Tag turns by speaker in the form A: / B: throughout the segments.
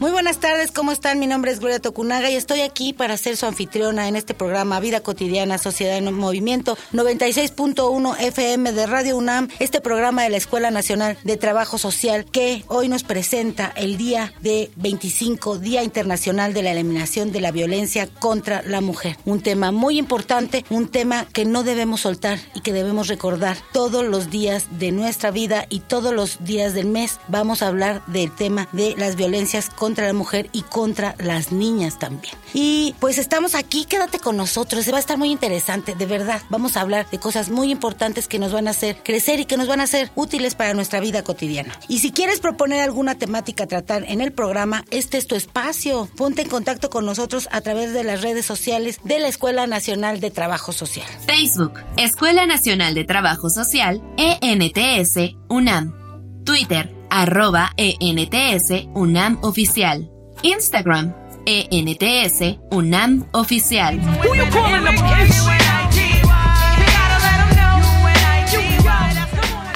A: Muy buenas tardes, ¿cómo están? Mi nombre es Gloria Tocunaga y estoy aquí para ser su anfitriona en este programa Vida Cotidiana, Sociedad en Movimiento 96.1 FM de Radio UNAM, este programa de la Escuela Nacional de Trabajo Social que hoy nos presenta el día de 25, Día Internacional de la Eliminación de la Violencia contra la Mujer. Un tema muy importante, un tema que no debemos soltar y que debemos recordar todos los días de nuestra vida y todos los días del mes. Vamos a hablar del tema de las violencias contra contra la mujer y contra las niñas también. Y pues estamos aquí, quédate con nosotros, se va a estar muy interesante, de verdad. Vamos a hablar de cosas muy importantes que nos van a hacer crecer y que nos van a ser útiles para nuestra vida cotidiana. Y si quieres proponer alguna temática a tratar en el programa, este es tu espacio. Ponte en contacto con nosotros a través de las redes sociales de la Escuela Nacional de Trabajo Social.
B: Facebook, Escuela Nacional de Trabajo Social, ENTS, UNAM. Twitter, arroba ENTS UNAM Oficial. Instagram, ENTS UNAM Oficial.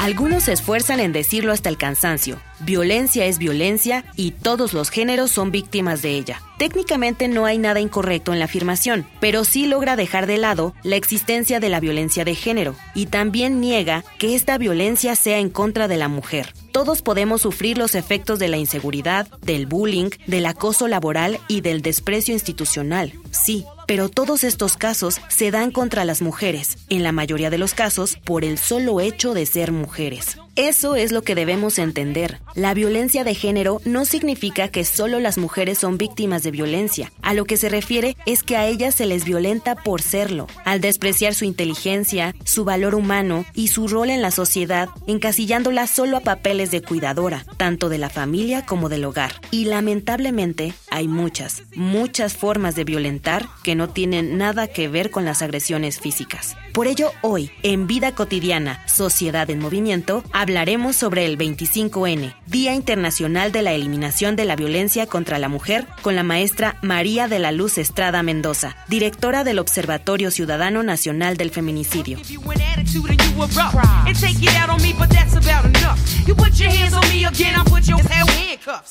B: Algunos se esfuerzan en decirlo hasta el cansancio. Violencia es violencia y todos los géneros son víctimas de ella. Técnicamente no hay nada incorrecto en la afirmación, pero sí logra dejar de lado la existencia de la violencia de género y también niega que esta violencia sea en contra de la mujer. Todos podemos sufrir los efectos de la inseguridad, del bullying, del acoso laboral y del desprecio institucional. Sí, pero todos estos casos se dan contra las mujeres, en la mayoría de los casos por el solo hecho de ser mujeres. Eso es lo que debemos entender. La violencia de género no significa que solo las mujeres son víctimas de violencia. A lo que se refiere es que a ellas se les violenta por serlo, al despreciar su inteligencia, su valor humano y su rol en la sociedad, encasillándola solo a papeles de cuidadora, tanto de la familia como del hogar. Y lamentablemente hay muchas, muchas formas de violentar que no tienen nada que ver con las agresiones físicas. Por ello, hoy, en Vida Cotidiana, Sociedad en Movimiento, hablaremos sobre el 25N, Día Internacional de la Eliminación de la Violencia contra la Mujer, con la maestra María de la Luz Estrada Mendoza, directora del Observatorio Ciudadano Nacional del Feminicidio.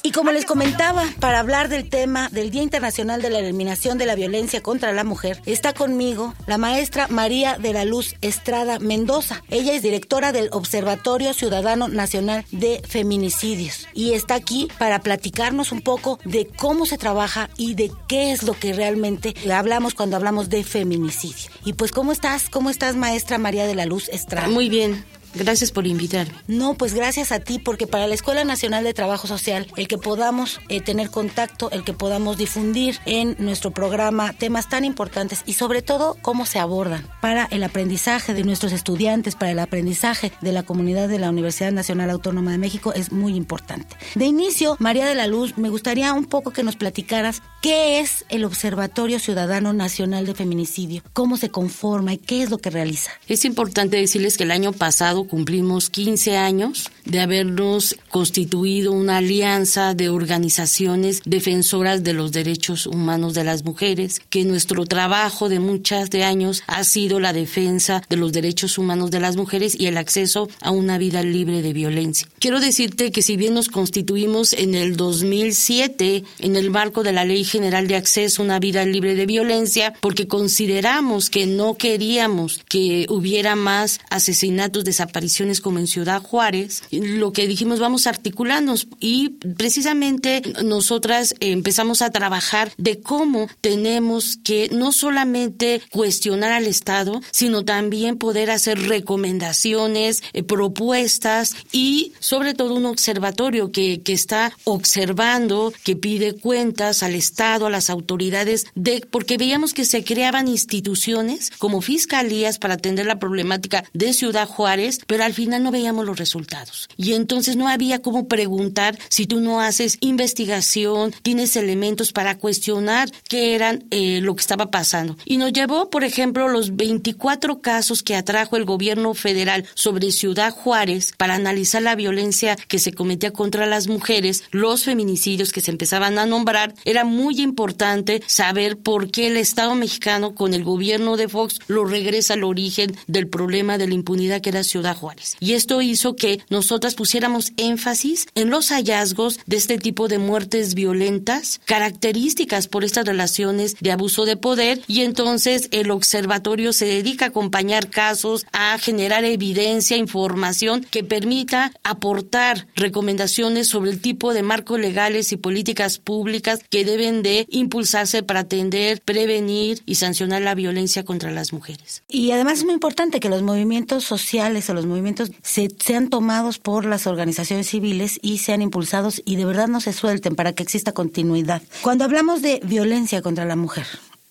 A: Y como les comentaba, para hablar del tema del Día Internacional de la Eliminación de la Violencia contra la Mujer, está conmigo la maestra María de la Luz Estrada Mendoza. Ella es directora del Observatorio Ciudadano Nacional de Feminicidios y está aquí para platicarnos un poco de cómo se trabaja y de qué es lo que realmente hablamos cuando hablamos de feminicidio. Y pues, ¿cómo estás? ¿Cómo estás, maestra María de la Luz Estrada?
C: Muy bien. Gracias por invitarme.
A: No, pues gracias a ti, porque para la Escuela Nacional de Trabajo Social, el que podamos eh, tener contacto, el que podamos difundir en nuestro programa temas tan importantes y sobre todo cómo se abordan para el aprendizaje de nuestros estudiantes, para el aprendizaje de la comunidad de la Universidad Nacional Autónoma de México es muy importante. De inicio, María de la Luz, me gustaría un poco que nos platicaras qué es el Observatorio Ciudadano Nacional de Feminicidio, cómo se conforma y qué es lo que realiza.
C: Es importante decirles que el año pasado cumplimos 15 años de habernos constituido una alianza de organizaciones defensoras de los derechos humanos de las mujeres, que nuestro trabajo de muchas de años ha sido la defensa de los derechos humanos de las mujeres y el acceso a una vida libre de violencia. Quiero decirte que si bien nos constituimos en el 2007 en el marco de la Ley General de Acceso a una vida libre de violencia, porque consideramos que no queríamos que hubiera más asesinatos, desapariciones, desapariciones como en Ciudad Juárez, lo que dijimos vamos a articularnos. Y precisamente nosotras empezamos a trabajar de cómo tenemos que no solamente cuestionar al Estado, sino también poder hacer recomendaciones, eh, propuestas y sobre todo un observatorio que, que está observando, que pide cuentas al Estado, a las autoridades, de, porque veíamos que se creaban instituciones como fiscalías para atender la problemática de Ciudad Juárez, pero al final no veíamos los resultados. Y entonces no había cómo preguntar si tú no haces investigación, tienes elementos para cuestionar qué eran eh, lo que estaba pasando. Y nos llevó, por ejemplo, los 24 casos que atrajo el gobierno federal sobre Ciudad Juárez para analizar la violencia que se cometía contra las mujeres, los feminicidios que se empezaban a nombrar. Era muy importante saber por qué el Estado mexicano con el gobierno de Fox lo regresa al origen del problema de la impunidad que era Ciudad Juárez. Y esto hizo que nosotras pusiéramos énfasis en los hallazgos de este tipo de muertes violentas, características por estas relaciones de abuso de poder y entonces el observatorio se dedica a acompañar casos, a generar evidencia, información que permita aportar recomendaciones sobre el tipo de marcos legales y políticas públicas que deben de impulsarse para atender, prevenir y sancionar la violencia contra las mujeres.
A: Y además es muy importante que los movimientos sociales o los movimientos se, sean tomados por las organizaciones civiles y sean impulsados y de verdad no se suelten para que exista continuidad. Cuando hablamos de violencia contra la mujer,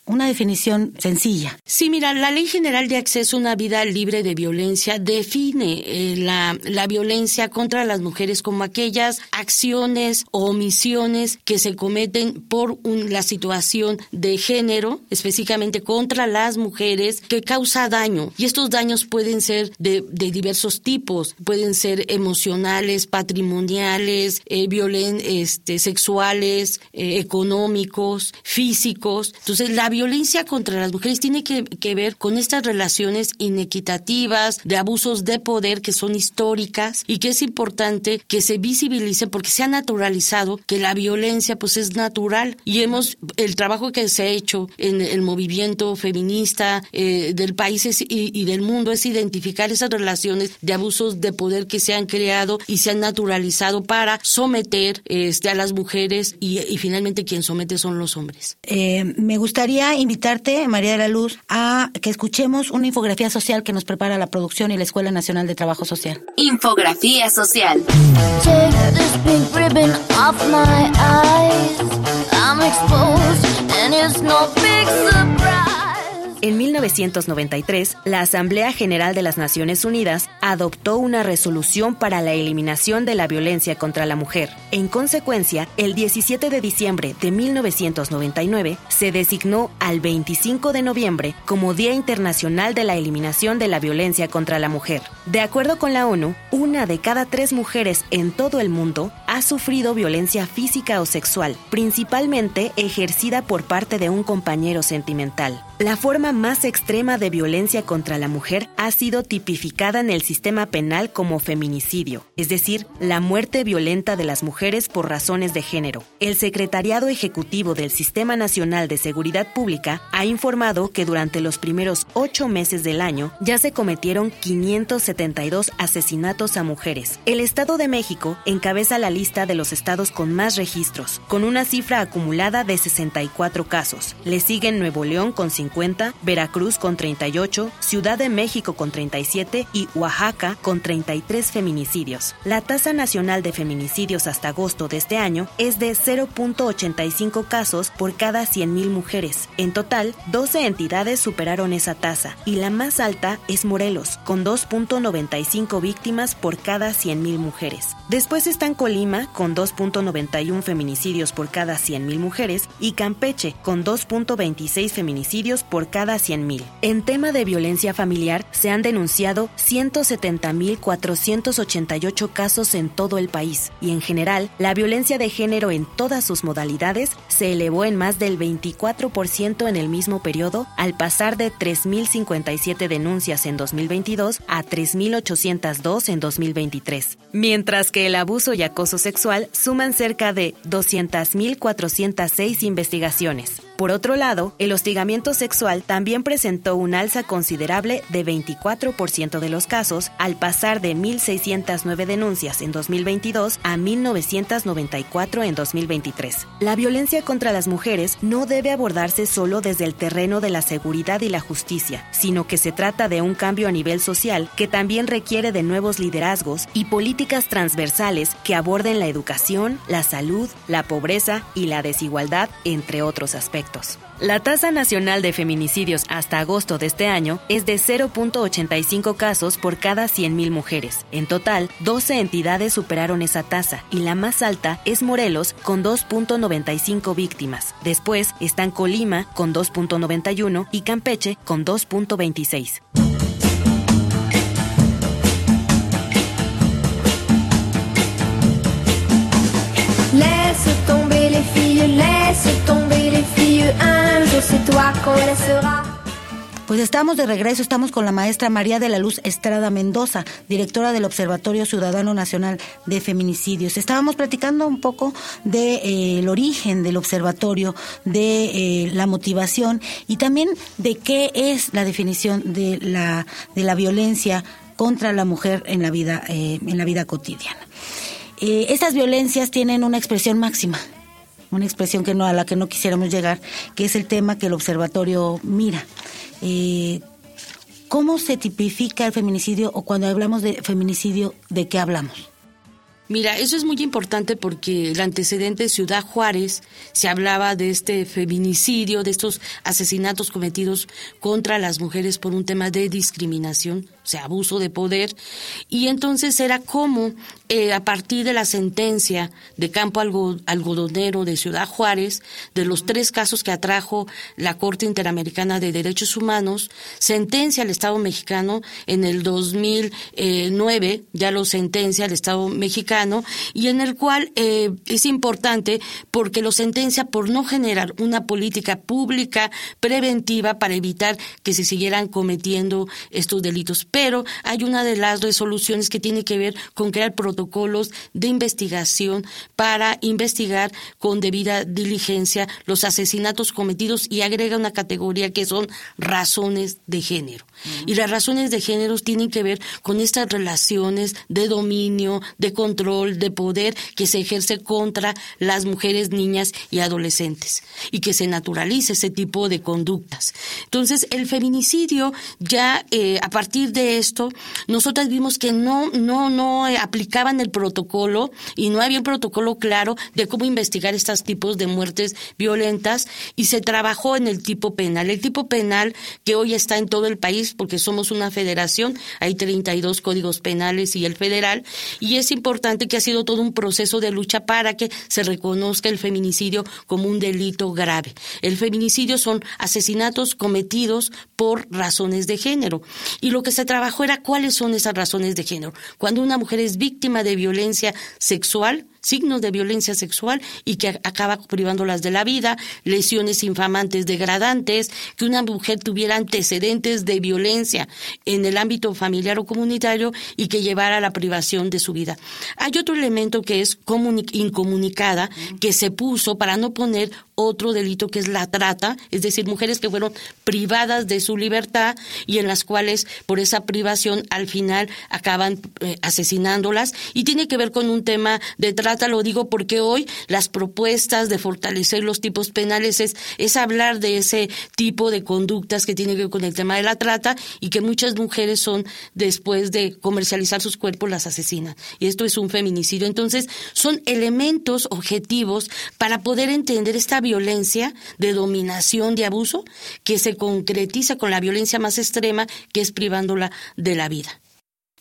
A: una definición sencilla.
C: Sí, mira, la Ley General de Acceso a una Vida Libre de Violencia define eh, la, la, violencia contra las mujeres como aquellas acciones o omisiones que se cometen por la situación de género, específicamente contra las mujeres, que causa daño. Y estos daños pueden ser de, de diversos tipos, pueden ser emocionales, patrimoniales, eh, este, sexuales, eh, económicos, físicos. Entonces, la violencia contra las mujeres tiene que, ver con estas relaciones inequitativas, de abusos de poder que son históricas y que es importante que se visibilice porque se ha naturalizado que la violencia pues es natural y hemos, el trabajo que se ha hecho en el movimiento feminista eh, del país y, del mundo es identificar esas relaciones de abusos de poder que se han creado y se han naturalizado para someter este, a las mujeres y, finalmente quien somete son los hombres.
A: Eh, me gustaría invitarte, María de la Luz, a que escuchemos una infografía social que nos prepara la producción y la Escuela Nacional de Trabajo Social.
D: Infografía social.
B: En 1993, la Asamblea General de las Naciones Unidas adoptó una resolución para la eliminación de la violencia contra la mujer. En consecuencia, el 17 de diciembre de 1999 se designó al 25 de noviembre como Día Internacional de la Eliminación de la Violencia contra la Mujer. De acuerdo con la ONU, una de cada tres mujeres en todo el mundo ha sufrido violencia física o sexual, principalmente ejercida por parte de un compañero sentimental. La forma más extrema de violencia contra la mujer ha sido tipificada en el sistema penal como feminicidio, es decir, la muerte violenta de las mujeres por razones de género. El Secretariado Ejecutivo del Sistema Nacional de Seguridad Pública ha informado que durante los primeros ocho meses del año ya se cometieron 572 asesinatos a mujeres. El Estado de México encabeza la lista de los estados con más registros, con una cifra acumulada de 64 casos. Le siguen Nuevo León con 50 Veracruz con 38, Ciudad de México con 37 y Oaxaca con 33 feminicidios. La tasa nacional de feminicidios hasta agosto de este año es de 0.85 casos por cada 100.000 mujeres. En total, 12 entidades superaron esa tasa y la más alta es Morelos, con 2.95 víctimas por cada 100.000 mujeres. Después están Colima, con 2.91 feminicidios por cada 100.000 mujeres, y Campeche, con 2.26 feminicidios por cada 100.000. En tema de violencia familiar, se han denunciado 170.488 casos en todo el país y en general, la violencia de género en todas sus modalidades se elevó en más del 24% en el mismo periodo, al pasar de 3.057 denuncias en 2022 a 3.802 en 2023. Mientras que el abuso y acoso sexual suman cerca de 200.406 investigaciones. Por otro lado, el hostigamiento sexual también presentó un alza considerable de 24% de los casos, al pasar de 1.609 denuncias en 2022 a 1.994 en 2023. La violencia contra las mujeres no debe abordarse solo desde el terreno de la seguridad y la justicia, sino que se trata de un cambio a nivel social que también requiere de nuevos liderazgos y políticas transversales que aborden la educación, la salud, la pobreza y la desigualdad, entre otros aspectos. La tasa nacional de feminicidios hasta agosto de este año es de 0.85 casos por cada 100.000 mujeres. En total, 12 entidades superaron esa tasa y la más alta es Morelos con 2.95 víctimas. Después están Colima con 2.91 y Campeche con 2.26.
A: Pues estamos de regreso, estamos con la maestra María de la Luz Estrada Mendoza, directora del Observatorio Ciudadano Nacional de Feminicidios. Estábamos platicando un poco del de, eh, origen del observatorio, de eh, la motivación y también de qué es la definición de la, de la violencia contra la mujer en la vida, eh, en la vida cotidiana. estas violencias tienen una expresión máxima, una expresión que no a la que no quisiéramos llegar, que es el tema que el observatorio mira. Eh, ¿Cómo se tipifica el feminicidio o cuando hablamos de feminicidio, de qué hablamos?
C: Mira, eso es muy importante porque el antecedente de Ciudad Juárez se hablaba de este feminicidio, de estos asesinatos cometidos contra las mujeres por un tema de discriminación o sea, abuso de poder. Y entonces era como, eh, a partir de la sentencia de Campo Algodonero de Ciudad Juárez, de los tres casos que atrajo la Corte Interamericana de Derechos Humanos, sentencia al Estado mexicano en el 2009, ya lo sentencia al Estado mexicano, y en el cual eh, es importante porque lo sentencia por no generar una política pública preventiva para evitar que se siguieran cometiendo estos delitos pero hay una de las resoluciones que tiene que ver con crear protocolos de investigación para investigar con debida diligencia los asesinatos cometidos y agrega una categoría que son razones de género. Y las razones de género tienen que ver con estas relaciones de dominio, de control, de poder que se ejerce contra las mujeres, niñas y adolescentes y que se naturalice ese tipo de conductas. Entonces, el feminicidio ya eh, a partir de esto, nosotras vimos que no, no, no eh, aplicaban el protocolo y no había un protocolo claro de cómo investigar estos tipos de muertes violentas y se trabajó en el tipo penal. El tipo penal que hoy está en todo el país porque somos una federación, hay 32 códigos penales y el federal y es importante que ha sido todo un proceso de lucha para que se reconozca el feminicidio como un delito grave. El feminicidio son asesinatos cometidos por razones de género y lo que se trabajo era cuáles son esas razones de género. Cuando una mujer es víctima de violencia sexual, signos de violencia sexual y que acaba privándolas de la vida, lesiones infamantes degradantes, que una mujer tuviera antecedentes de violencia en el ámbito familiar o comunitario y que llevara a la privación de su vida. Hay otro elemento que es incomunicada que se puso para no poner otro delito que es la trata, es decir, mujeres que fueron privadas de su libertad y en las cuales por esa privación al final acaban eh, asesinándolas y tiene que ver con un tema de trata lo digo porque hoy las propuestas de fortalecer los tipos penales es, es hablar de ese tipo de conductas que tienen que ver con el tema de la trata y que muchas mujeres son, después de comercializar sus cuerpos, las asesinan. Y esto es un feminicidio. Entonces, son elementos objetivos para poder entender esta violencia de dominación, de abuso, que se concretiza con la violencia más extrema, que es privándola de la vida.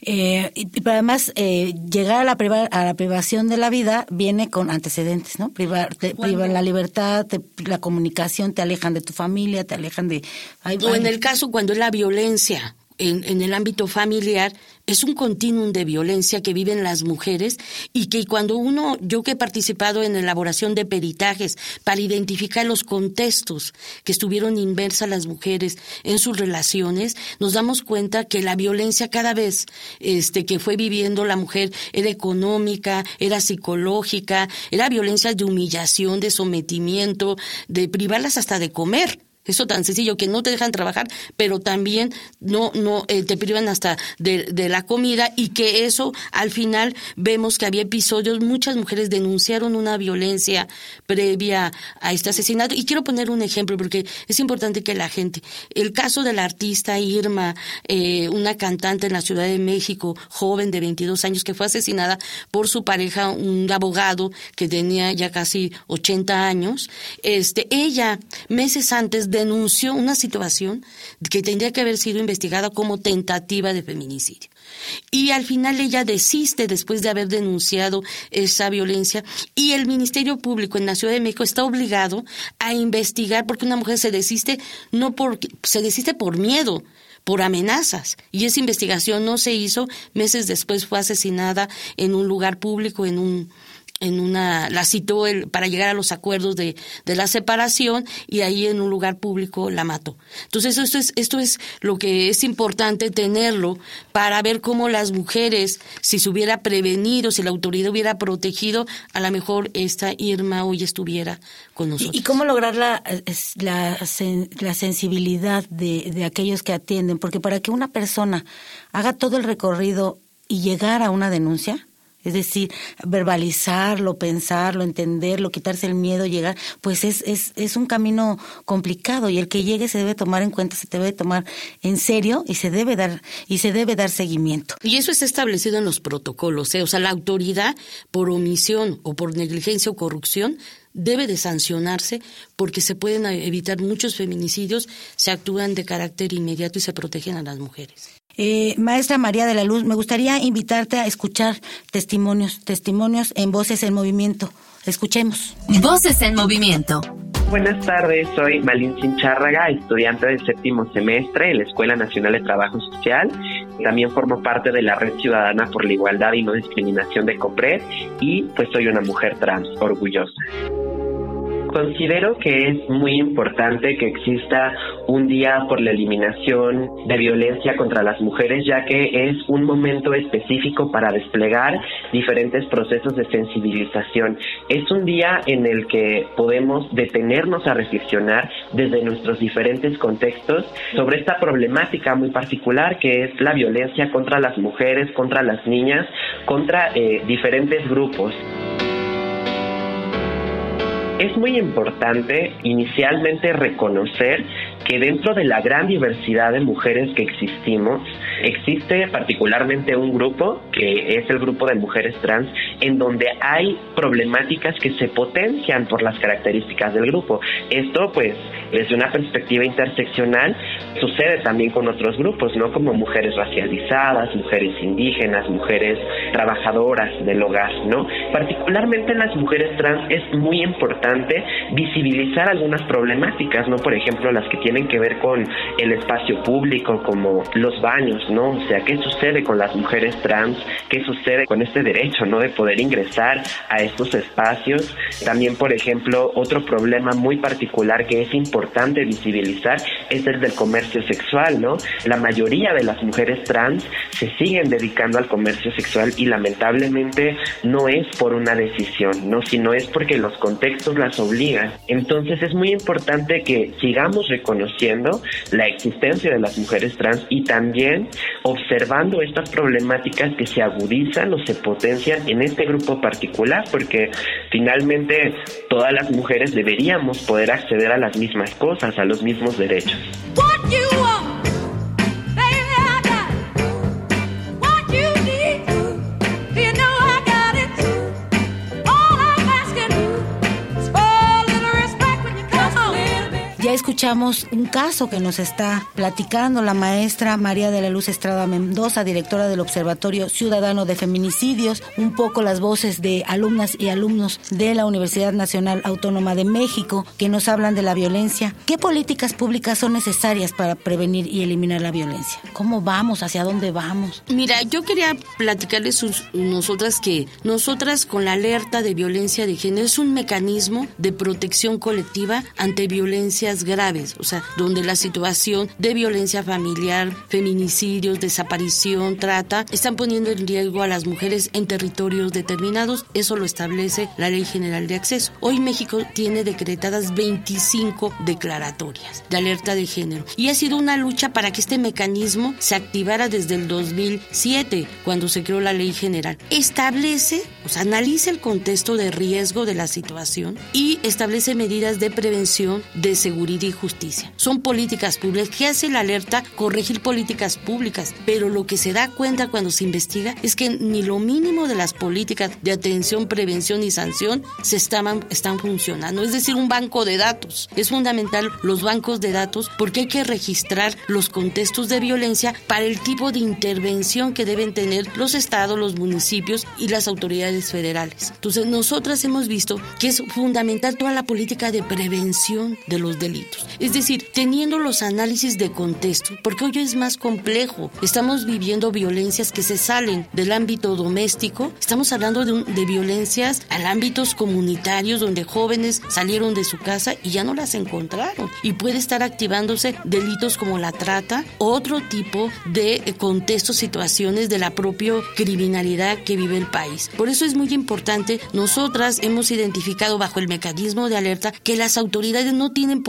A: Eh, y, además, eh, llegar a la, a la privación de la vida viene con antecedentes, ¿no? Privar, te privan la libertad, la comunicación, te alejan de tu familia, te alejan de...
C: o en el caso cuando es la violencia en, el ámbito familiar, es un continuum de violencia que viven las mujeres y que cuando uno, yo que he participado en elaboración de peritajes para identificar los contextos que estuvieron inversas las mujeres en sus relaciones, nos damos cuenta que la violencia cada vez este, que fue viviendo la mujer era económica, era psicológica, era violencia de humillación, de sometimiento, de privarlas hasta de comer. Eso tan sencillo que no te dejan trabajar, pero también no, no eh, te privan hasta de, de, la comida y que eso al final vemos que había episodios, muchas mujeres denunciaron una violencia previa a este asesinato. Y quiero poner un ejemplo porque es importante que la gente, el caso de la artista Irma, eh, una cantante en la Ciudad de México, joven de 22 años, que fue asesinada por su pareja, un abogado que tenía ya casi 80 años, este, ella meses antes denunció una situación que tendría que haber sido investigada como tentativa de feminicidio. Y al final ella desiste después de haber denunciado esa violencia y el Ministerio Público en la Ciudad de México está obligado a investigar porque una mujer se desiste no por se desiste por miedo, por amenazas. Y esa investigación no se hizo. Meses después fue asesinada en un lugar público, en un en una, la citó él para llegar a los acuerdos de, de, la separación y ahí en un lugar público la mató. Entonces esto es, esto es lo que es importante tenerlo para ver cómo las mujeres, si se hubiera prevenido, si la autoridad hubiera protegido, a lo mejor esta Irma hoy estuviera con nosotros.
A: ¿Y cómo lograr la, la, la sensibilidad de, de aquellos que atienden? Porque para que una persona haga todo el recorrido y llegar a una denuncia, es decir, verbalizarlo, pensarlo, entenderlo, quitarse el miedo, llegar, pues es, es, es un camino complicado y el que llegue se debe tomar en cuenta, se debe tomar en serio y se debe dar, y se debe dar seguimiento.
C: Y eso está establecido en los protocolos, ¿eh? o sea, la autoridad por omisión o por negligencia o corrupción debe de sancionarse porque se pueden evitar muchos feminicidios, se actúan de carácter inmediato y se protegen a las mujeres.
A: Eh, maestra María de la Luz, me gustaría invitarte a escuchar testimonios, testimonios en Voces en Movimiento. Escuchemos.
D: Voces en Movimiento.
E: Buenas tardes, soy Malin Cinchárraga, estudiante del séptimo semestre en la Escuela Nacional de Trabajo Social. También formo parte de la Red Ciudadana por la Igualdad y No Discriminación de COPRED y pues soy una mujer trans orgullosa. Considero que es muy importante que exista un día por la eliminación de violencia contra las mujeres, ya que es un momento específico para desplegar diferentes procesos de sensibilización. Es un día en el que podemos detenernos a reflexionar desde nuestros diferentes contextos sobre esta problemática muy particular que es la violencia contra las mujeres, contra las niñas, contra eh, diferentes grupos. Es muy importante inicialmente reconocer que dentro de la gran diversidad de mujeres que existimos, existe particularmente un grupo, que es el grupo de mujeres trans, en donde hay problemáticas que se potencian por las características del grupo. Esto, pues, desde una perspectiva interseccional, sucede también con otros grupos, ¿no? Como mujeres racializadas, mujeres indígenas, mujeres trabajadoras del hogar, ¿no? Particularmente en las mujeres trans es muy importante visibilizar algunas problemáticas, ¿no? Por ejemplo, las que tienen que ver con el espacio público, como los baños, ¿no? O sea, ¿qué sucede con las mujeres trans? ¿Qué sucede con este derecho, ¿no? De poder ingresar a estos espacios. También, por ejemplo, otro problema muy particular que es importante visibilizar es el del comercio sexual, ¿no? La mayoría de las mujeres trans se siguen dedicando al comercio sexual y lamentablemente no es por una decisión, ¿no? Sino es porque los contextos las obligan. Entonces es muy importante que sigamos reconociendo la existencia de las mujeres trans y también observando estas problemáticas que se agudizan o se potencian en este grupo particular, porque finalmente todas las mujeres deberíamos poder acceder a las mismas cosas, a los mismos derechos.
A: Escuchamos un caso que nos está platicando la maestra María de la Luz Estrada Mendoza, directora del Observatorio Ciudadano de Feminicidios, un poco las voces de alumnas y alumnos de la Universidad Nacional Autónoma de México que nos hablan de la violencia. ¿Qué políticas públicas son necesarias para prevenir y eliminar la violencia? ¿Cómo vamos? ¿Hacia dónde vamos?
C: Mira, yo quería platicarles nosotras que nosotras con la alerta de violencia de género es un mecanismo de protección colectiva ante violencias graves, o sea, donde la situación de violencia familiar, feminicidios, desaparición, trata, están poniendo en riesgo a las mujeres en territorios determinados. Eso lo establece la Ley General de Acceso. Hoy México tiene decretadas 25 declaratorias de alerta de género y ha sido una lucha para que este mecanismo se activara desde el 2007, cuando se creó la Ley General. Establece, o sea, analiza el contexto de riesgo de la situación y establece medidas de prevención, de seguridad y justicia. Son políticas públicas. ¿Qué hace la alerta? Corregir políticas públicas. Pero lo que se da cuenta cuando se investiga es que ni lo mínimo de las políticas de atención, prevención y sanción se estaban, están funcionando. Es decir, un banco de datos. Es fundamental los bancos de datos porque hay que registrar los contextos de violencia para el tipo de intervención que deben tener los estados, los municipios y las autoridades federales. Entonces, nosotras hemos visto que es fundamental toda la política de prevención de los delitos. Es decir, teniendo los análisis de contexto, porque hoy es más complejo. Estamos viviendo violencias que se salen del ámbito doméstico, estamos hablando de, violencias al ámbitos comunitarios donde jóvenes salieron de su casa y ya no las encontraron. Y puede estar activándose delitos como la trata, otro tipo de contextos, situaciones de la propia criminalidad que vive el país. Por eso es muy importante, nosotras hemos identificado bajo el mecanismo de alerta que las autoridades no tienen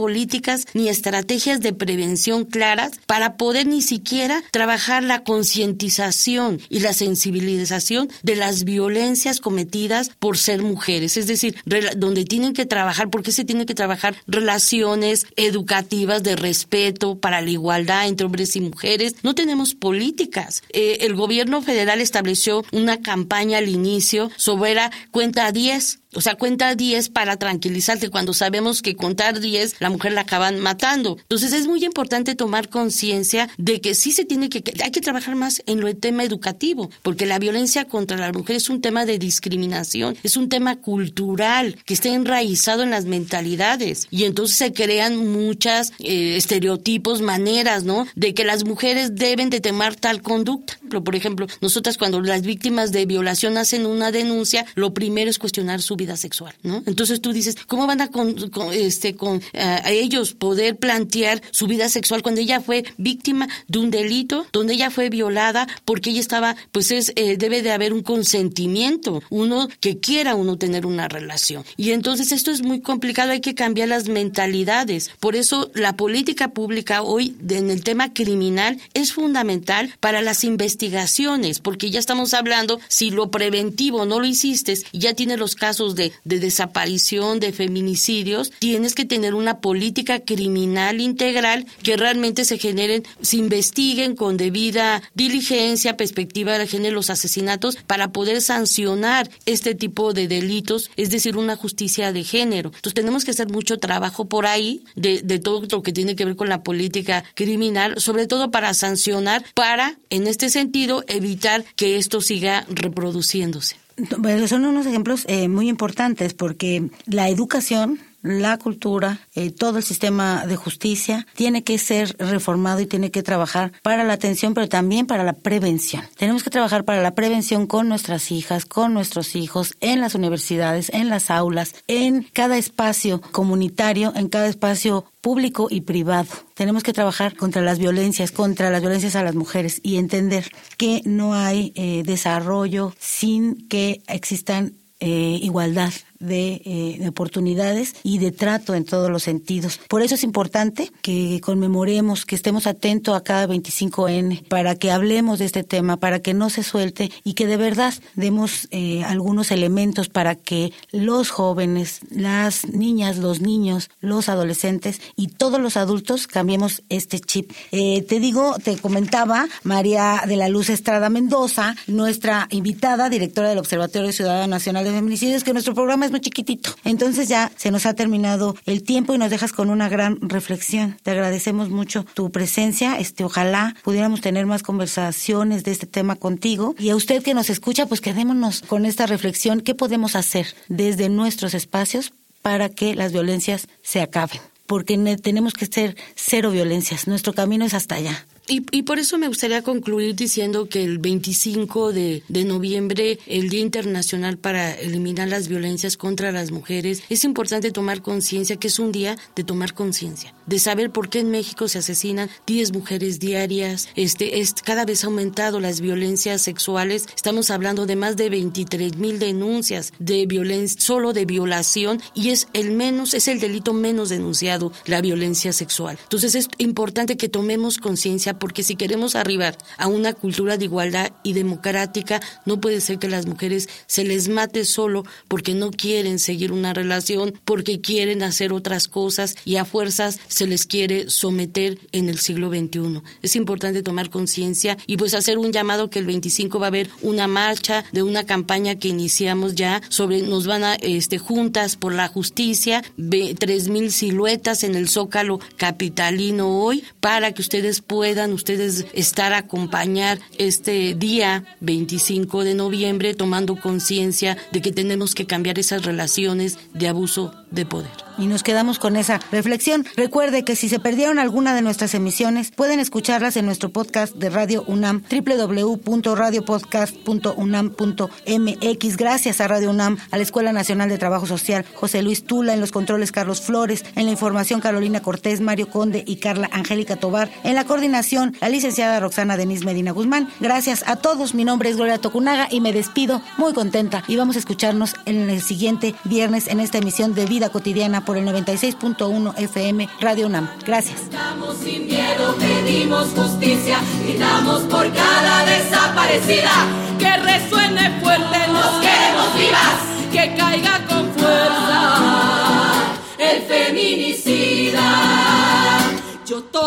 C: ni estrategias de prevención claras para poder ni siquiera trabajar la concientización y la sensibilización de las violencias cometidas por ser mujeres. Es decir, donde tienen que trabajar, porque se tienen que trabajar relaciones educativas de respeto para la igualdad entre hombres y mujeres. No tenemos políticas. Eh, el gobierno federal estableció una campaña al inicio sobre la cuenta 10 o sea, cuenta 10 para tranquilizarte cuando sabemos que contar 10 la mujer la acaban matando. Entonces es muy importante tomar conciencia de que sí se tiene que, hay que trabajar más en lo tema educativo, porque la violencia contra la mujer es un tema de discriminación, es un tema cultural que está enraizado en las mentalidades y entonces se crean muchas eh, estereotipos, maneras, ¿no? De que las mujeres deben de tomar tal conducta. Por ejemplo, nosotras cuando las víctimas de violación hacen una denuncia, lo primero es cuestionar su vida sexual, ¿no? Entonces tú dices, ¿cómo van a con, este con a ellos poder plantear su vida sexual cuando ella fue víctima de un delito, donde ella fue violada porque ella estaba, pues es eh, debe de haber un consentimiento, uno que quiera uno tener una relación. Y entonces esto es muy complicado, hay que cambiar las mentalidades. Por eso la política pública hoy en el tema criminal es fundamental para las investigaciones, porque ya estamos hablando si lo preventivo no lo hiciste ya tiene los casos de, desaparición, de feminicidios, tienes que tener una política criminal integral que realmente se generen, se investiguen con debida diligencia, perspectiva de género los asesinatos para poder sancionar este tipo de delitos, es decir, una justicia de género. Entonces tenemos que hacer mucho trabajo por ahí de, de todo lo que tiene que ver con la política criminal, sobre todo para sancionar, para, en este sentido, evitar que esto siga reproduciéndose.
A: Son unos ejemplos eh, muy importantes porque la educación la cultura, eh, todo el sistema de justicia tiene que ser reformado y tiene que trabajar para la atención, pero también para la prevención. Tenemos que trabajar para la prevención con nuestras hijas, con nuestros hijos, en las universidades, en las aulas, en cada espacio comunitario, en cada espacio público y privado. Tenemos que trabajar contra las violencias, contra las violencias a las mujeres y entender que no hay eh, desarrollo sin que existan eh, igualdad eh, de, oportunidades y de trato en todos los sentidos. Por eso es importante que conmemoremos, que estemos atentos a cada 25N, para que hablemos de este tema, para que no se suelte y que de verdad demos eh, algunos elementos para que los jóvenes, las niñas, los niños, los adolescentes y todos los adultos cambiemos este chip. Eh, te digo, te comentaba María de la Luz Estrada Mendoza, nuestra invitada, directora del Observatorio Ciudadano Nacional de Feminicidios, que nuestro programa es muy chiquitito. Entonces ya se nos ha terminado el tiempo y nos dejas con una gran reflexión. Te agradecemos mucho tu presencia. Este, ojalá pudiéramos tener más conversaciones de este tema contigo. Y a usted que nos escucha, pues quedémonos con esta reflexión. ¿Qué podemos hacer desde nuestros espacios para que las violencias se acaben? Porque tenemos que ser cero violencias. Nuestro camino es hasta allá.
C: Y, y, por eso me gustaría concluir diciendo que el 25 de, de, noviembre, el Día Internacional para Eliminar las Violencias contra las Mujeres, es importante tomar conciencia que es un día de tomar conciencia, de saber por qué en México se asesinan 10 mujeres diarias, este, es, cada vez ha aumentado las violencias sexuales, estamos hablando de más de 23 mil denuncias de violencia, solo de violación, y es el menos, es el delito menos denunciado, la violencia sexual. Entonces es importante que tomemos conciencia porque si queremos arribar a una cultura de igualdad y democrática, no puede ser que las mujeres se les mate solo porque no quieren seguir una relación, porque quieren hacer otras cosas y a fuerzas se les quiere someter en el siglo XXI. Es importante tomar conciencia y pues hacer un llamado que el 25 va a haber una marcha de una campaña que iniciamos ya sobre nos van a este juntas por la justicia, tres mil siluetas en el Zócalo capitalino hoy para que ustedes puedan ustedes estar acompañar este día 25 de noviembre tomando conciencia de que tenemos que cambiar esas relaciones de abuso de poder.
A: Y nos quedamos con esa reflexión. Recuerde que si se perdieron alguna de nuestras emisiones, pueden escucharlas en nuestro podcast de Radio UNAM, www.radiopodcast.unam.mx. Gracias a Radio UNAM, a la Escuela Nacional de Trabajo Social, José Luis Tula, en los controles Carlos Flores, en la información Carolina Cortés, Mario Conde y Carla Angélica Tobar, en la coordinación la licenciada Roxana Denise Medina Guzmán. Gracias a todos, mi nombre es Gloria Tocunaga y me despido muy contenta y vamos a escucharnos en el siguiente viernes en esta emisión de Vida Cotidiana por el 96.1 FM Radio UNAM. Gracias.
F: Estamos sin miedo, pedimos justicia, gritamos por cada desaparecida. Que resuene fuerte, nos queremos vivas, que caiga con fuerza el feminicida.